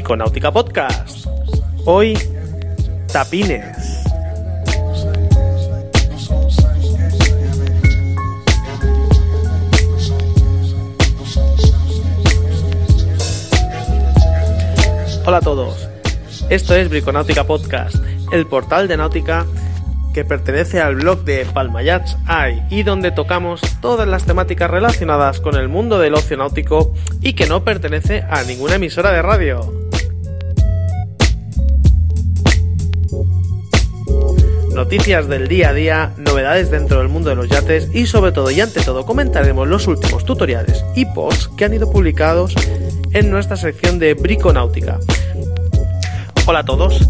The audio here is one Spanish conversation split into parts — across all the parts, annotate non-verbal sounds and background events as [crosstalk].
Briconáutica Podcast. Hoy, tapines. Hola a todos. Esto es Briconáutica Podcast, el portal de náutica que pertenece al blog de Palmayats AI y donde tocamos todas las temáticas relacionadas con el mundo del ocio náutico y que no pertenece a ninguna emisora de radio. Noticias del día a día, novedades dentro del mundo de los yates y sobre todo y ante todo comentaremos los últimos tutoriales y posts que han ido publicados en nuestra sección de Briconáutica. Hola a todos,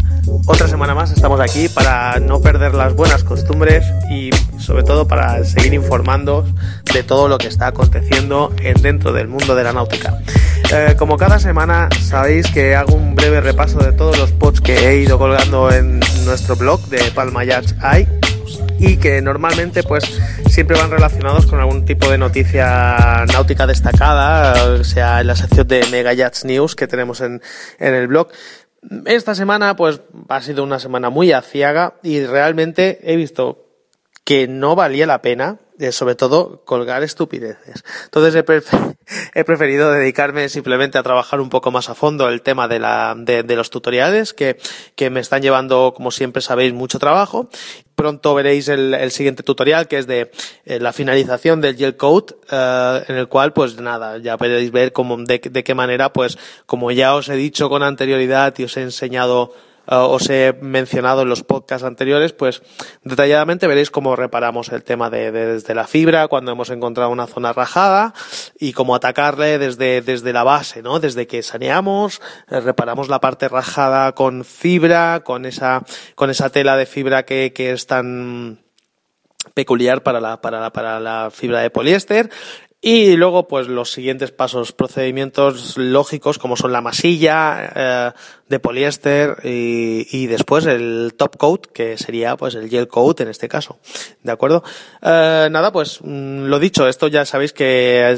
otra semana más estamos aquí para no perder las buenas costumbres y sobre todo para seguir informando de todo lo que está aconteciendo en, dentro del mundo de la náutica. Eh, como cada semana sabéis que hago un breve repaso de todos los posts que he ido colgando en nuestro blog de Palma Yachts Eye y que normalmente pues siempre van relacionados con algún tipo de noticia náutica destacada, sea en la sección de Mega Yachts News que tenemos en, en el blog. Esta semana, pues, ha sido una semana muy aciaga y realmente he visto que no valía la pena, sobre todo, colgar estupideces. Entonces [laughs] he, preferido dedicarme simplemente a trabajar un poco más a fondo el tema de, la, de, de los tutoriales, que, que me están llevando, como siempre sabéis, mucho trabajo pronto veréis el, el, siguiente tutorial que es de eh, la finalización del gel code eh, en el cual pues nada ya podéis ver cómo de, de, qué manera pues como ya os he dicho con anterioridad y os he enseñado uh, os he mencionado en los podcasts anteriores, pues detalladamente veréis cómo reparamos el tema de, de, desde la fibra cuando hemos encontrado una zona rajada y cómo atacarle desde, desde la base, ¿no? Desde que saneamos, eh, reparamos la parte rajada con fibra, con esa, con esa tela de fibra que, que es tan peculiar para la, para la, para la fibra de poliéster y luego, pues los siguientes pasos, procedimientos lógicos como son la masilla eh, de poliéster y, y, después el top coat, que sería pues el gel coat en este caso. ¿De acuerdo? Eh, nada, pues mm, lo dicho, esto ya sabéis que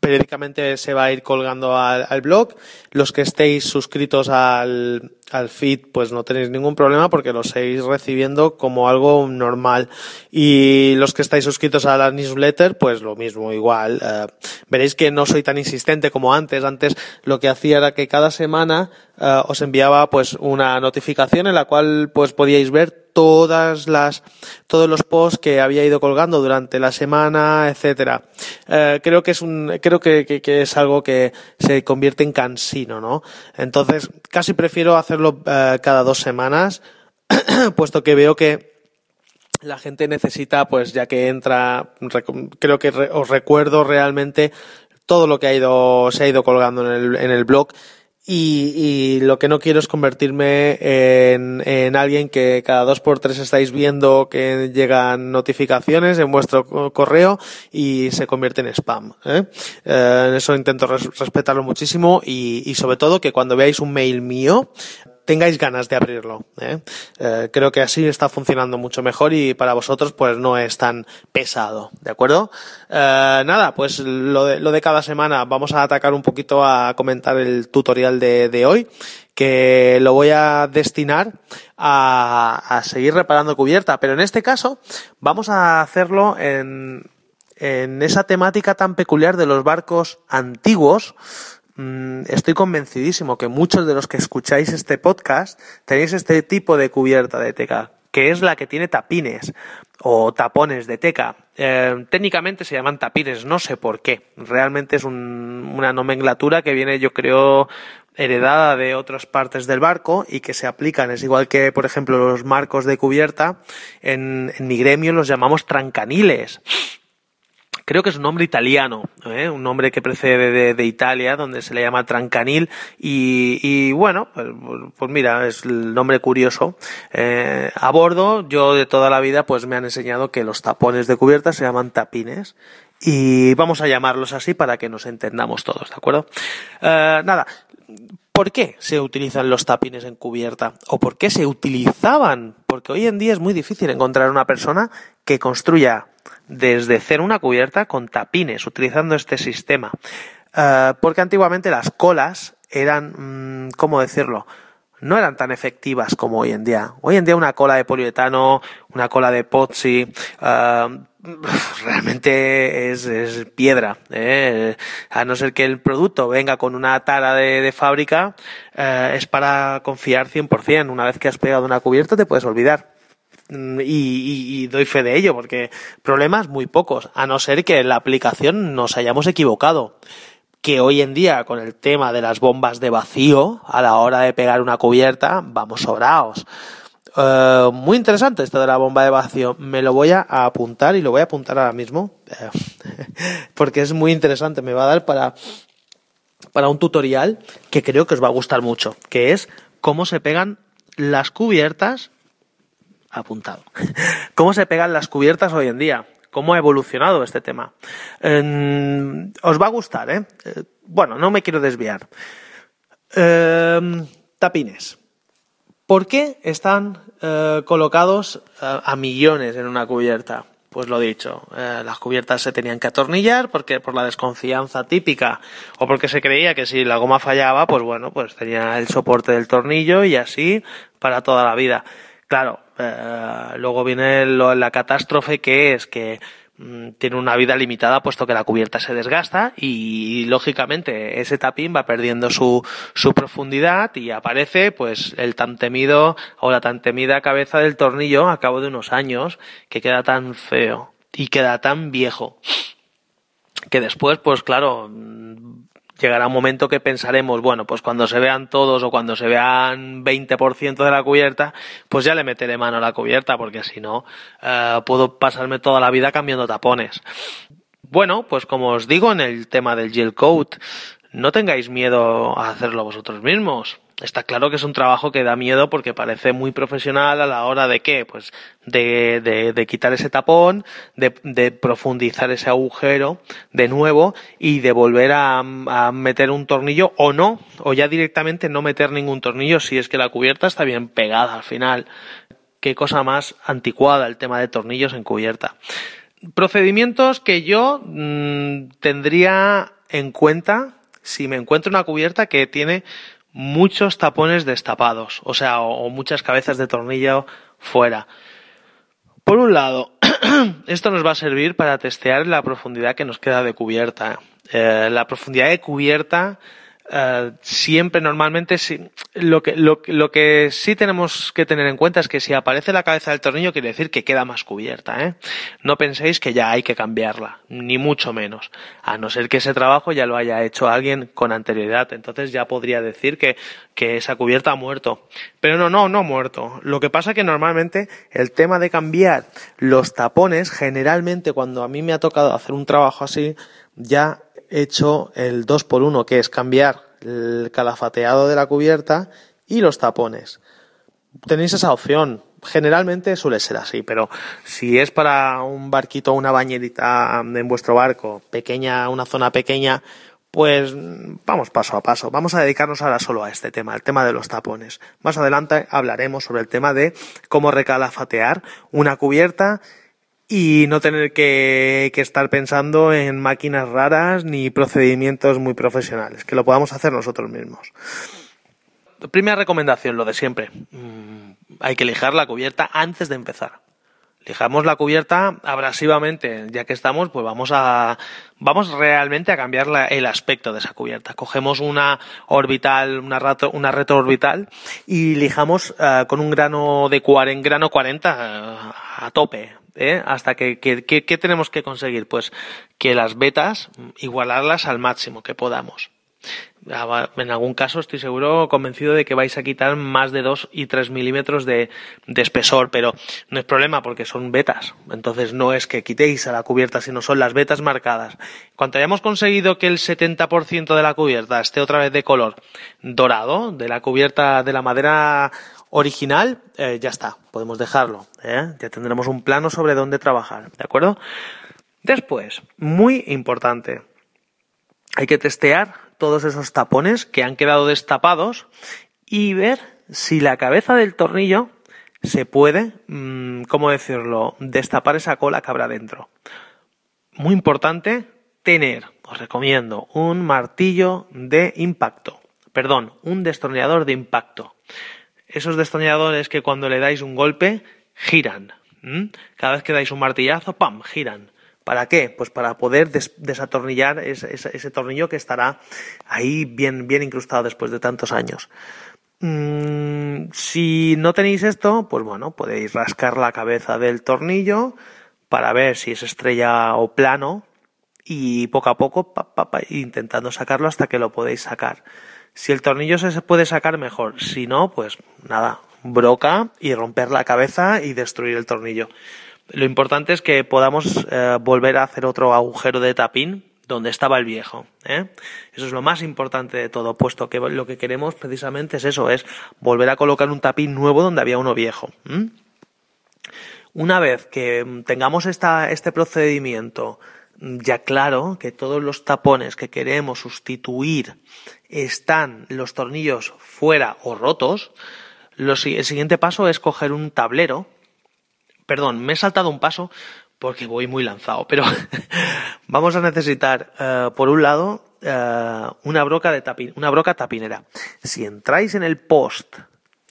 periódicamente se va a ir colgando al, al blog. Los que estéis suscritos al, al feed, pues no tenéis ningún problema porque lo seguís recibiendo como algo normal. Y los que estáis suscritos a la newsletter, pues lo mismo, igual. Uh, veréis que no soy tan insistente como antes. Antes lo que hacía era que cada semana uh, os enviaba pues una notificación en la cual pues podíais ver todas las todos los posts que había ido colgando durante la semana, etcétera. Eh, creo que es un creo que, que, que, es algo que se convierte en cansino, ¿no? Entonces casi prefiero hacerlo eh, cada dos semanas, [clears throat] puesto que veo que la gente necesita, pues ya que entra, creo que os recuerdo realmente todo lo que ha ido se ha ido colgando en el, en el blog y, lo que no quiero es convertirme en, en, alguien que cada dos por tres estáis viendo que llegan notificaciones en vuestro correo y se convierte en spam. ¿eh? Eh, eso intento res respetarlo muchísimo y sobre todo que cuando veáis un mail mío tengáis ganas de abrirlo. ¿eh? Eh, creo que así está funcionando mucho mejor y para vosotros pues no es tan pesado, ¿de acuerdo? Eh, nada, pues lo de, cada semana vamos a atacar un poquito a comentar el tutorial de, hoy que lo voy a destinar a, seguir reparando cubierta, pero en este caso vamos a hacerlo en esa temática tan peculiar de los barcos antiguos, Mm, estoy convencidísimo que muchos de los que escucháis este podcast tenéis este tipo de cubierta de teca, que es la que tiene tapines o tapones de teca. Eh, técnicamente se llaman tapines, no sé por qué. Realmente es un, una nomenclatura que viene, yo creo, heredada de otras partes del barco y que se aplican. Es igual que, por ejemplo, los marcos de cubierta. En, en mi gremio los llamamos trancaniles creo que es un nombre italiano, ¿eh? un nombre que precede de, Italia, donde se le llama Trancanil, y, y bueno, pues, pues, mira, es el nombre curioso. Eh, a bordo, yo de toda la vida, pues me han enseñado que los tapones de cubierta se llaman tapines, y vamos a llamarlos así para que nos entendamos todos, ¿de acuerdo? Eh, nada, ¿Por qué se utilizan los tapines en cubierta? ¿O por qué se utilizaban? Porque hoy en día es muy difícil encontrar una persona que construya desde cero una cubierta con tapines, utilizando este sistema. Uh, porque antiguamente las colas eran, mm, ¿cómo decirlo? no eran tan efectivas como hoy en día. Hoy en día una cola de poliuretano, una cola de epoxi, uh, [laughs] realmente es, es piedra. ¿eh? A no ser que el producto venga con una tara de, fábrica, uh, es para confiar 100%. Una vez que has pegado una cubierta te puedes olvidar. Mm, y, doy fe de ello, porque problemas muy pocos, a no ser que en la aplicación nos hayamos equivocado que hoy en día con el tema de las bombas de vacío a la hora de pegar una cubierta vamos sobraos. Uh, muy interesante esto de la bomba de vacío. Me lo voy a apuntar y lo voy a apuntar ahora mismo [laughs] porque es muy interesante. Me va a dar para, para un tutorial que creo que os va a gustar mucho, que es cómo se pegan las cubiertas. Apuntado. [laughs] cómo se pegan las cubiertas hoy en día cómo ha evolucionado este tema. Eh, os va a gustar, ¿eh? ¿eh? Bueno, no me quiero desviar. Eh, tapines. ¿Por qué están eh, colocados a millones en una cubierta? Pues lo dicho, eh, las cubiertas se tenían que atornillar porque por la desconfianza típica o porque se creía que si la goma fallaba, pues bueno, pues tenía el soporte del tornillo y así para toda la vida. Claro, eh, luego viene la catástrofe que es que mm, tiene una vida limitada puesto que la cubierta se desgasta y, lógicamente ese tapín va perdiendo su, su profundidad y aparece pues el tan temido o la tan temida cabeza del tornillo a cabo de unos años que queda tan feo y queda tan viejo que después pues claro llegará un momento que pensaremos, bueno, pues cuando se vean todos o cuando se vean 20% de la cubierta, pues ya le meteré mano a la cubierta, porque si no, eh, puedo pasarme toda la vida cambiando tapones. Bueno, pues como os digo en el tema del gel coat, no tengáis miedo a hacerlo vosotros mismos. Está claro que es un trabajo que da miedo porque parece muy profesional a la hora de qué, pues de, de, quitar ese tapón, de, profundizar ese agujero de nuevo y de volver a, meter un tornillo o no, o ya directamente no meter ningún tornillo si es que la cubierta está bien pegada al final. Qué cosa más anticuada el tema de tornillos en cubierta. Procedimientos que yo mmm, tendría en cuenta si me encuentro una cubierta que tiene muchos tapones destapados, o sea, o, muchas cabezas de tornillo fuera. Por un lado, [clears throat] esto nos va a servir para testear la profundidad que nos queda de cubierta. Eh, la profundidad de cubierta Uh, siempre normalmente si, lo, que, lo, lo, que sí tenemos que tener en cuenta es que si aparece la cabeza del tornillo quiere decir que queda más cubierta. ¿eh? No penséis que ya hay que cambiarla, ni mucho menos. A no ser que ese trabajo ya lo haya hecho alguien con anterioridad. Entonces ya podría decir que, que esa cubierta ha muerto. Pero no, no, no ha muerto. Lo que pasa que normalmente el tema de cambiar los tapones, generalmente cuando a mí me ha tocado hacer un trabajo así, ya hecho el 2 por 1 que es cambiar el calafateado de la cubierta y los tapones. Tenéis esa opción. Generalmente suele ser así, pero si es para un barquito o una bañerita en vuestro barco, pequeña, una zona pequeña, pues vamos paso a paso. Vamos a dedicarnos ahora solo a este tema, el tema de los tapones. Más adelante hablaremos sobre el tema de cómo recalafatear una cubierta y no tener que, estar pensando en máquinas raras ni procedimientos muy profesionales, que lo podamos hacer nosotros mismos. Primera recomendación, lo de siempre. Mm, hay que lijar la cubierta antes de empezar. Lijamos la cubierta abrasivamente, ya que estamos, pues vamos a vamos realmente a cambiar la, el aspecto de esa cubierta. Cogemos una orbital, una, rato, una retroorbital y lijamos uh, con un grano de 40, grano 40 uh, a tope, ¿eh? hasta que, que, que, ¿qué tenemos que conseguir? Pues que las betas igualarlas al máximo que podamos. En algún caso estoy seguro, convencido de que vais a quitar más de 2 y 3 milímetros de, de, espesor, pero no es problema porque son betas. Entonces no es que quitéis a la cubierta, sino son las betas marcadas. Cuando hayamos conseguido que el 70% de la cubierta esté otra vez de color dorado, de la cubierta de la madera original, eh, ya está, podemos dejarlo. ¿eh? Ya tendremos un plano sobre dónde trabajar, ¿de acuerdo? Después, muy importante, hay que testear todos esos tapones que han quedado destapados y ver si la cabeza del tornillo se puede, mmm, ¿cómo decirlo?, destapar esa cola que habrá dentro. Muy importante tener, os recomiendo, un martillo de impacto perdón, un destornillador de impacto. Esos destornilladores que cuando le dais un golpe giran. Cada vez que dais un martillazo, ¡pam!, giran. ¿Para qué? Pues para poder desatornillar ese, tornillo que estará ahí bien, bien incrustado después de tantos años. Mm, si no tenéis esto, pues bueno, podéis rascar la cabeza del tornillo para ver si es estrella o plano y poco a poco intentando sacarlo hasta que lo podéis sacar. Si el tornillo se puede sacar mejor, si no, pues nada, broca y romper la cabeza y destruir el tornillo. Lo importante es que podamos eh, volver a hacer otro agujero de tapín donde estaba el viejo. ¿eh? Eso es lo más importante de todo, puesto que lo que queremos precisamente es eso, es volver a colocar un tapín nuevo donde había uno viejo. Una vez que tengamos esta, este procedimiento ya claro, que todos los tapones que queremos sustituir están los tornillos fuera o rotos, el siguiente paso es coger un tablero. Perdón, me he saltado un paso porque voy muy lanzado, pero [laughs] vamos a necesitar, eh, por un lado, eh, una broca de una broca tapinera. Si entráis en el post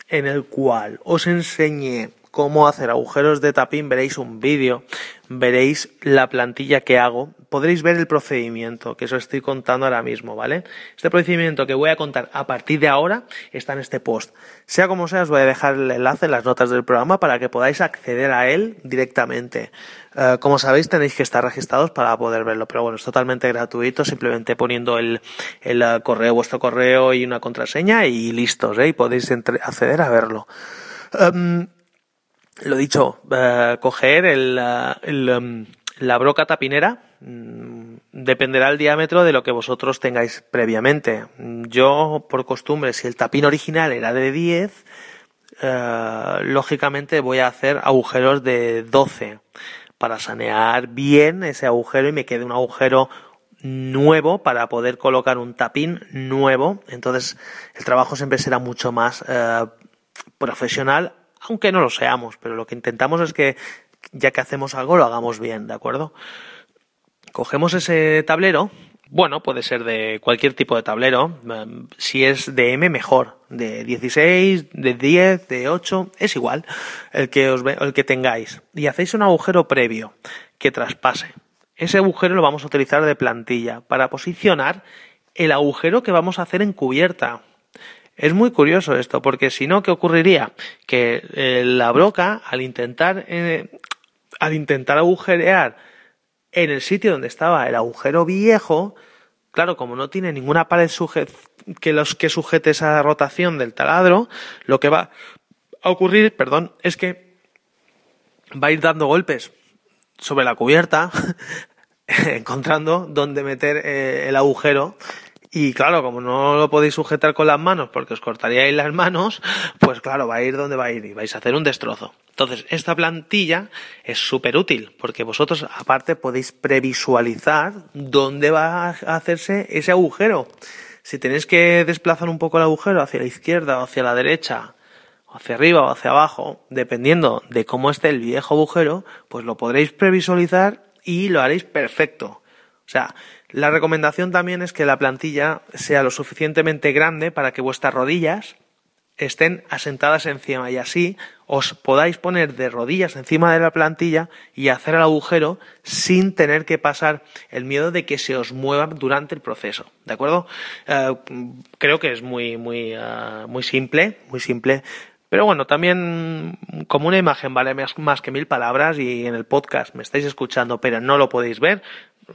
en el cual os enseñé cómo hacer agujeros de tapín, veréis un vídeo, veréis la plantilla que hago, podréis ver el procedimiento que os estoy contando ahora mismo, ¿vale? Este procedimiento que voy a contar a partir de ahora está en este post. Sea como sea, os voy a dejar el enlace en las notas del programa para que podáis acceder a él directamente. Eh, como sabéis, tenéis que estar registrados para poder verlo, pero bueno, es totalmente gratuito, simplemente poniendo el, el eh, correo, vuestro correo y una contraseña y listos, ¿eh? Y podéis acceder a verlo. Em, lo dicho, eh, coger el, em, la broca tapinera mm, dependerá el diámetro de lo que vosotros tengáis previamente. Yo, por costumbre, si el tapín original era de 10, eh, lógicamente voy a hacer agujeros de 12 para sanear bien ese agujero y me quede un agujero nuevo para poder colocar un tapín nuevo. Entonces el trabajo siempre será mucho más eh, profesional aunque no lo seamos, pero lo que intentamos es que ya que hacemos algo lo hagamos bien, ¿de acuerdo? Cogemos ese tablero, bueno, puede ser de cualquier tipo de tablero, em, si es de M mejor, de 16, de 10, de 8, es igual, el que, os, el que tengáis, y hacéis un agujero previo que traspase. Ese agujero lo vamos a utilizar de plantilla para posicionar el agujero que vamos a hacer en cubierta. Es muy curioso esto, porque si no, ¿qué ocurriría? Que eh, la broca, al intentar, eh, al intentar agujerear en el sitio donde estaba el agujero viejo, claro, como no tiene ninguna pared que los que sujete esa rotación del taladro, lo que va a ocurrir, perdón, es que va a ir dando golpes sobre la cubierta, [laughs] encontrando dónde meter eh, el agujero y claro, como no lo podéis sujetar con las manos porque os cortaríais las manos, pues claro, va a ir donde va a ir y vais a hacer un destrozo. Entonces, esta plantilla es súper útil porque vosotros aparte podéis previsualizar dónde va a hacerse ese agujero. Si tenéis que desplazar un poco el agujero hacia la izquierda o hacia la derecha, hacia arriba o hacia abajo, dependiendo de cómo esté el viejo agujero, pues lo podréis previsualizar y lo haréis perfecto. O sea, la recomendación también es que la plantilla sea lo suficientemente grande para que vuestras rodillas estén asentadas encima y así os podáis poner de rodillas encima de la plantilla y hacer el agujero sin tener que pasar el miedo de que se os mueva durante el proceso. ¿De acuerdo? Eh, creo que es muy, muy, eh, muy simple, muy simple. Pero bueno, también como una imagen vale más que mil palabras y en el podcast me estáis escuchando pero no lo podéis ver,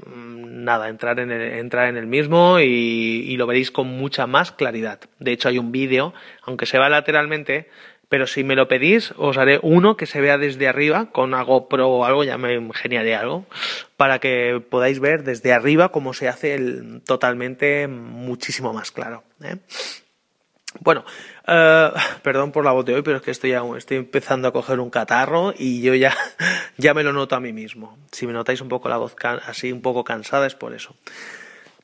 nada, entrar en el, entrar en el mismo y, lo veréis con mucha más claridad. De hecho, hay un vídeo, aunque se va lateralmente, pero si me lo pedís, os haré uno que se vea desde arriba, con algo GoPro o algo, ya me ingeniaré algo, para que podáis ver desde arriba cómo se hace el, totalmente muchísimo más claro. ¿eh? Bueno, eh, [laughs] perdón por la voz de hoy, pero es que estoy, estoy empezando a coger un catarro y yo ya, [laughs] ya me lo noto a mí mismo. Si me notáis un poco la voz así, un poco cansada, es por eso.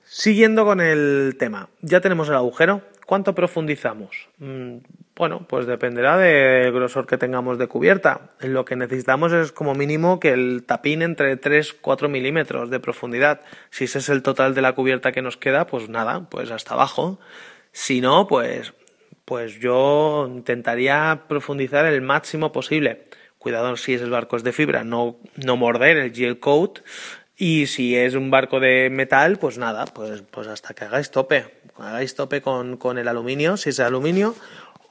Siguiendo con el tema, ya tenemos el agujero. ¿Cuánto profundizamos? Mm, bueno, pues dependerá del grosor que tengamos de cubierta. Lo que necesitamos es como mínimo que el tapín entre 3-4 milímetros de profundidad. Si ese es el total de la cubierta que nos queda, pues nada, pues hasta abajo. Si no, pues, pues yo intentaría profundizar el máximo posible. Cuidado si es el barco es de fibra, no, no morder el gel coat. Y si es un barco de metal, pues nada, pues, pues hasta que hagáis tope. Hagáis tope con, con el aluminio, si es aluminio,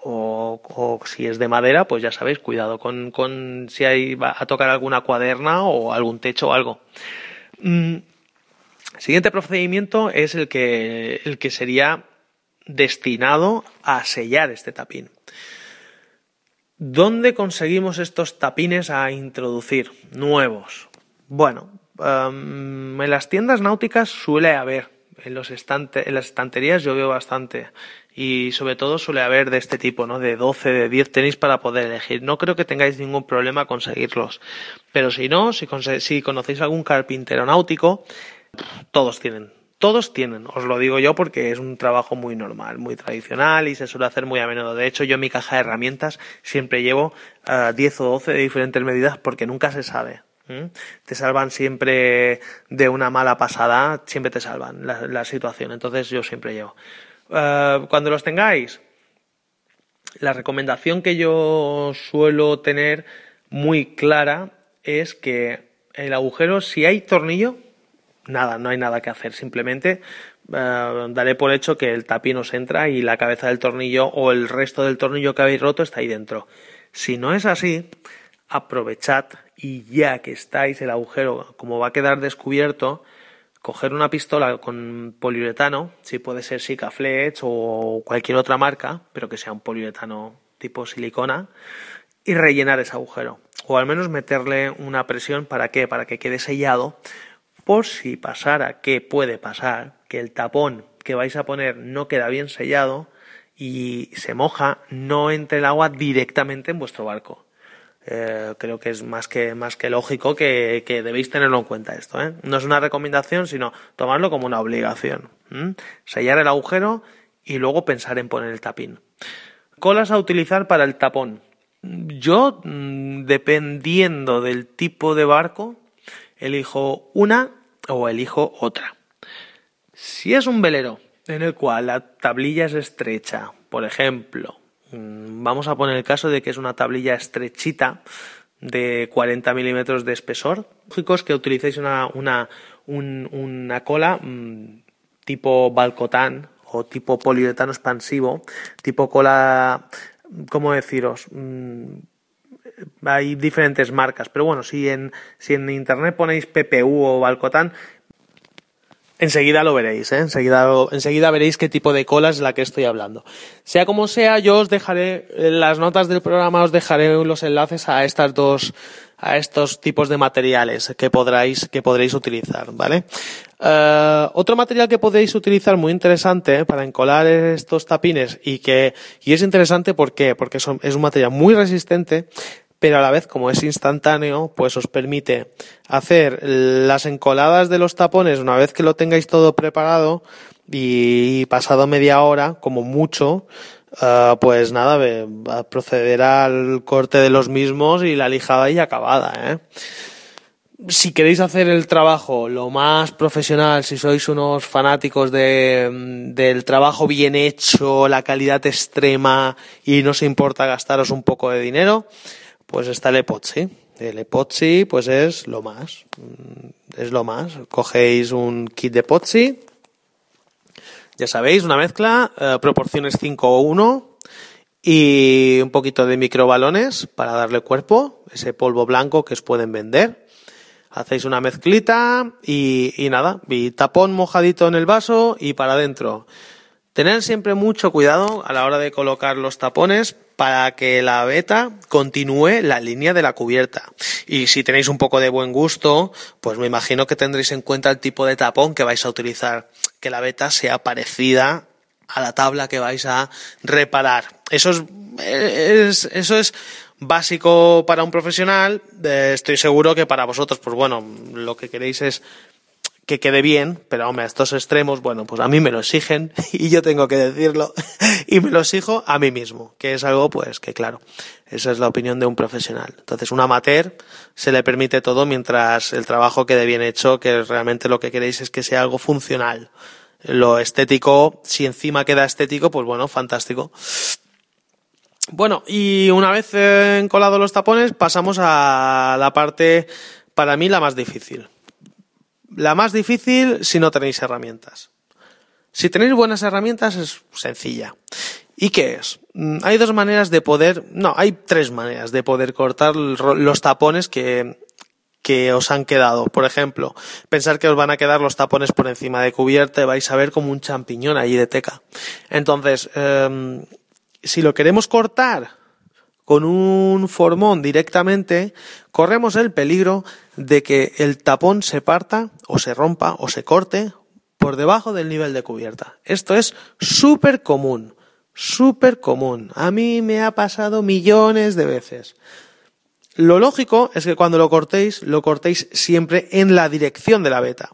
o, si es de madera, pues ya sabéis, cuidado con, con si hay, va a tocar alguna cuaderna o algún techo o algo. Mm, siguiente procedimiento es el que, el que sería destinado a sellar este tapín. ¿Dónde conseguimos estos tapines a introducir nuevos? Bueno, em, en las tiendas náuticas suele haber, en, los en las estanterías yo veo bastante y sobre todo suele haber de este tipo, ¿no? De 12, de 10 tenis para poder elegir. No creo que tengáis ningún problema conseguirlos. Pero si no, si, si conocéis algún carpintero náutico, todos tienen. Todos tienen, os lo digo yo porque es un trabajo muy normal, muy tradicional y se suele hacer muy a menudo. De hecho, yo en mi caja de herramientas siempre llevo 10 eh, o 12 de diferentes medidas porque nunca se sabe. Te salvan siempre de una mala pasada, siempre te salvan la, la situación. Entonces yo siempre llevo. Eh, cuando los tengáis, la recomendación que yo suelo tener muy clara es que el agujero, si hay tornillo, nada, no hay nada que hacer. Simplemente uh, daré por hecho que el tapín os entra y la cabeza del tornillo o el resto del tornillo que habéis roto está ahí dentro. Si no es así, aprovechad y ya que estáis el agujero, como va a quedar descubierto, coger una pistola con poliuretano, si puede ser Sikaflex o cualquier otra marca, pero que sea un poliuretano tipo silicona, y rellenar ese agujero. O al menos meterle una presión para qué? Para que quede sellado, por si pasara, que puede pasar, que el tapón que vais a poner no queda bien sellado y se moja, no entre el agua directamente en vuestro barco. Eh, creo que es más que, más que lógico que, debéis tenerlo en cuenta esto. ¿eh? No es una recomendación, sino tomarlo como una obligación. Sellar el agujero y luego pensar en poner el tapín. Colas a utilizar para el tapón. Yo, mm, dependiendo del tipo de barco, elijo una o elijo otra. Si es un velero en el cual la tablilla es estrecha, por ejemplo, Mm, vamos a poner el caso de que es una tablilla estrechita de 40 milímetros de espesor. Chicos, que utilicéis una, una, una cola mm, tipo balcotán o tipo poliuretano expansivo, tipo cola, ¿cómo deciros? Mm, hay diferentes marcas, pero bueno, si en, si en internet ponéis PPU o balcotán, Enseguida lo veréis, ¿eh? enseguida, enseguida veréis qué tipo de cola es la que estoy hablando. Sea como sea, yo os dejaré, en las notas del programa os dejaré los enlaces a estas dos, a estos tipos de materiales que podréis, que podréis utilizar, ¿vale? Uh, otro material que podéis utilizar muy interesante para encolar estos tapines y que, y es interesante ¿por qué? porque es un material muy resistente, pero a la vez como es instantáneo, pues os permite hacer las encoladas de los tapones una vez que lo tengáis todo preparado y pasado media hora, como mucho, uh, pues nada, proceder al corte de los mismos y la lijada y acabada, ¿eh? si queréis hacer el trabajo lo más profesional, si sois unos fanáticos de, del trabajo bien hecho, la calidad extrema y no os importa gastaros un poco de dinero, pues está el epoxi. El epoxi, pues es lo más. Mm, es lo más. Cogéis un kit de epoxi. Ya sabéis, una mezcla, eh, proporciones 5 o 1 y un poquito de microbalones para darle cuerpo, ese polvo blanco que os pueden vender. Hacéis una mezclita y, y nada, y tapón mojadito en el vaso y para adentro. Tener siempre mucho cuidado a la hora de colocar los tapones para que la beta continúe la línea de la cubierta. Y si tenéis un poco de buen gusto, pues me imagino que tendréis en cuenta el tipo de tapón que vais a utilizar, que la beta sea parecida a la tabla que vais a reparar. Eso es, eso es básico para un profesional. Eh, estoy seguro que para vosotros, pues bueno, lo que queréis es que quede bien, pero hombre, estos extremos, bueno, pues a mí me lo exigen [laughs] y yo tengo que decirlo [laughs] y me lo exijo a mí mismo, que es algo pues que claro, esa es la opinión de un profesional. Entonces, un amateur se le permite todo mientras el trabajo quede bien hecho, que realmente lo que queréis es que sea algo funcional. lo estético, si encima queda estético, pues bueno, fantástico. Bueno, y una vez encolado los tapones, pasamos a la parte, para mí, la más difícil. La más difícil si no tenéis herramientas. Si tenéis buenas herramientas es sencilla. ¿Y qué es? Mm, hay dos maneras de poder, no, hay tres maneras de poder cortar los tapones que, que os han quedado. Por ejemplo, pensar que os van a quedar los tapones por encima de cubierta y vais a ver como un champiñón allí de teca. Entonces, em, si lo queremos cortar con un formón directamente, corremos el peligro de que el tapón se parta o se rompa o se corte por debajo del nivel de cubierta. Esto es súper común, súper común. A mí me ha pasado millones de veces. Lo lógico es que cuando lo cortéis, lo cortéis siempre en la dirección de la beta.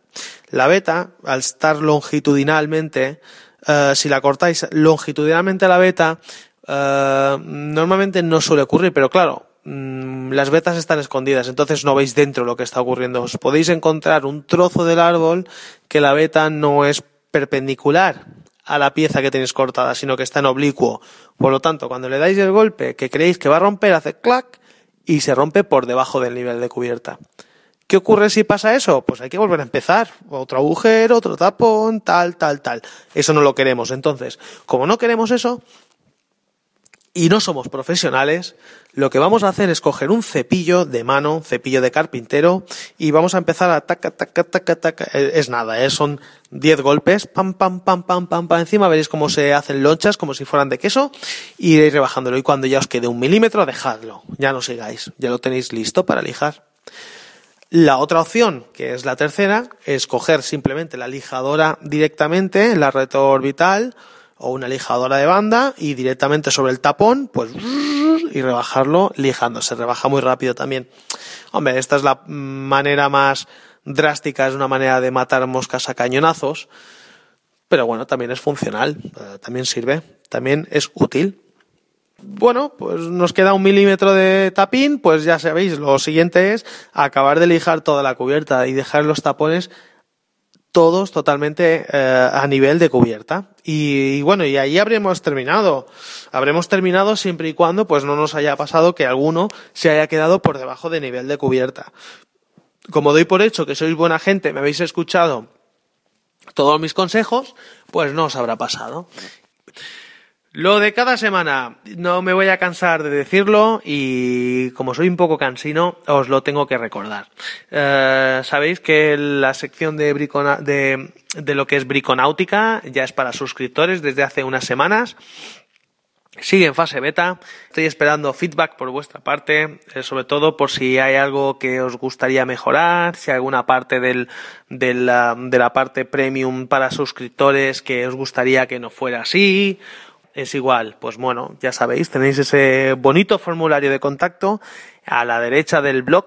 La beta, al estar longitudinalmente, eh, si la cortáis longitudinalmente a la beta, eh, normalmente no suele ocurrir, pero claro, mm, las vetas están escondidas, entonces no veis dentro lo que está ocurriendo. Os podéis encontrar un trozo del árbol que la beta no es perpendicular a la pieza que tenéis cortada, sino que está en oblicuo. Por lo tanto, cuando le dais el golpe que creéis que va a romper, hace clac y se rompe por debajo del nivel de cubierta. ¿Qué ocurre si pasa eso? Pues hay que volver a empezar. Otro agujero, otro tapón, tal, tal, tal. Eso no lo queremos. Entonces, como no queremos eso, y no somos profesionales, lo que vamos a hacer es coger un cepillo de mano, cepillo de carpintero, y vamos a empezar a taca, taca, taca, taca. Es nada, ¿eh? son 10 golpes, pam, pam, pam, pam, pam, pam, encima, veréis cómo se hacen lonchas, como si fueran de queso, y iréis rebajándolo. Y cuando ya os quede un milímetro, dejadlo. Ya no sigáis, ya lo tenéis listo para lijar. La otra opción, que es la tercera, es coger simplemente la lijadora directamente en la orbital o una lijadora de banda y directamente sobre el tapón, pues y rebajarlo lijando. Se rebaja muy rápido también. Hombre, esta es la manera más drástica, es una manera de matar moscas a cañonazos, pero bueno, también es funcional, eh, también sirve, también es útil. Bueno, pues nos queda un milímetro de tapín, pues ya sabéis, lo siguiente es acabar de lijar toda la cubierta y dejar los tapones todos totalmente eh, a nivel de cubierta. Y, bueno, y ahí habremos terminado. Habremos terminado siempre y cuando pues no nos haya pasado que alguno se haya quedado por debajo de nivel de cubierta. Como doy por hecho que sois buena gente, me habéis escuchado todos mis consejos, pues no os habrá pasado. Lo de cada semana, no me voy a cansar de decirlo y como soy un poco cansino, os lo tengo que recordar. Eh, Sabéis que la sección de, de, de lo que es briconáutica ya es para suscriptores desde hace unas semanas. Sigue en fase beta. Estoy esperando feedback por vuestra parte, eh, sobre todo por si hay algo que os gustaría mejorar, si hay alguna parte del, de, la, de la parte premium para suscriptores que os gustaría que no fuera así, es igual. Pues bueno, ya sabéis, tenéis ese bonito formulario de contacto a la derecha del blog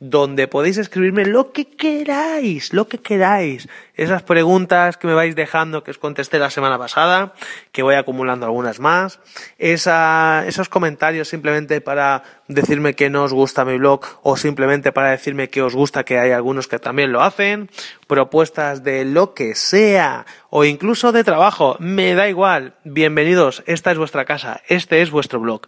donde podéis escribirme lo que queráis, lo que queráis. Esas preguntas que me vais dejando que os contesté la semana pasada, que voy acumulando algunas más. Esos comentarios simplemente para decirme que no os gusta mi blog o simplemente para decirme que os gusta que hay algunos que también lo hacen. Propuestas de lo que sea o incluso de trabajo, me da igual. Bienvenidos, esta es vuestra casa, este es vuestro blog.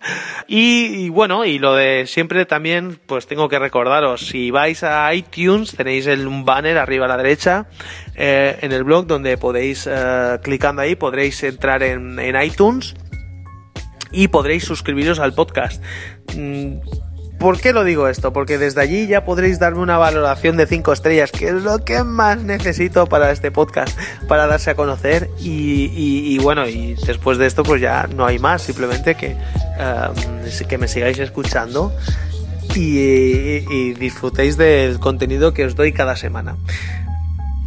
Y, bueno, y lo de siempre también, pues tengo que recordaros, si vais a iTunes tenéis el, banner arriba a la derecha eh, en el blog donde podéis, eh, clicando ahí, podréis entrar en, en iTunes y podréis suscribiros al podcast. Mm, ¿Por qué lo digo esto? Porque desde allí ya podréis darme una valoración de 5 estrellas, que es lo que más necesito para este podcast, para darse a conocer. Y, bueno, y después de esto, pues ya no hay más, simplemente que, um, que me sigáis escuchando y, disfrutéis del contenido que os doy cada semana.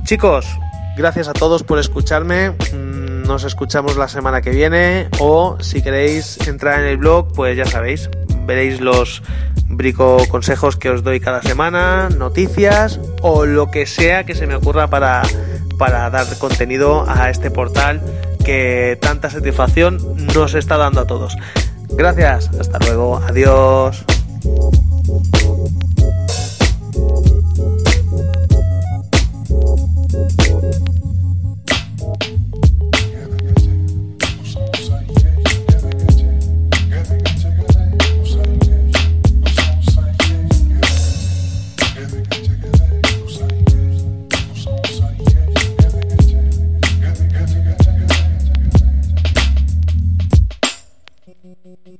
Chicos, gracias a todos por escucharme. Mm, nos escuchamos la semana que viene o si queréis entrar en el blog, pues ya sabéis, veréis los brico consejos que os doy cada semana, noticias o lo que sea que se me ocurra para, para dar contenido a este portal que tanta satisfacción nos está dando a todos. Gracias, hasta luego, adiós.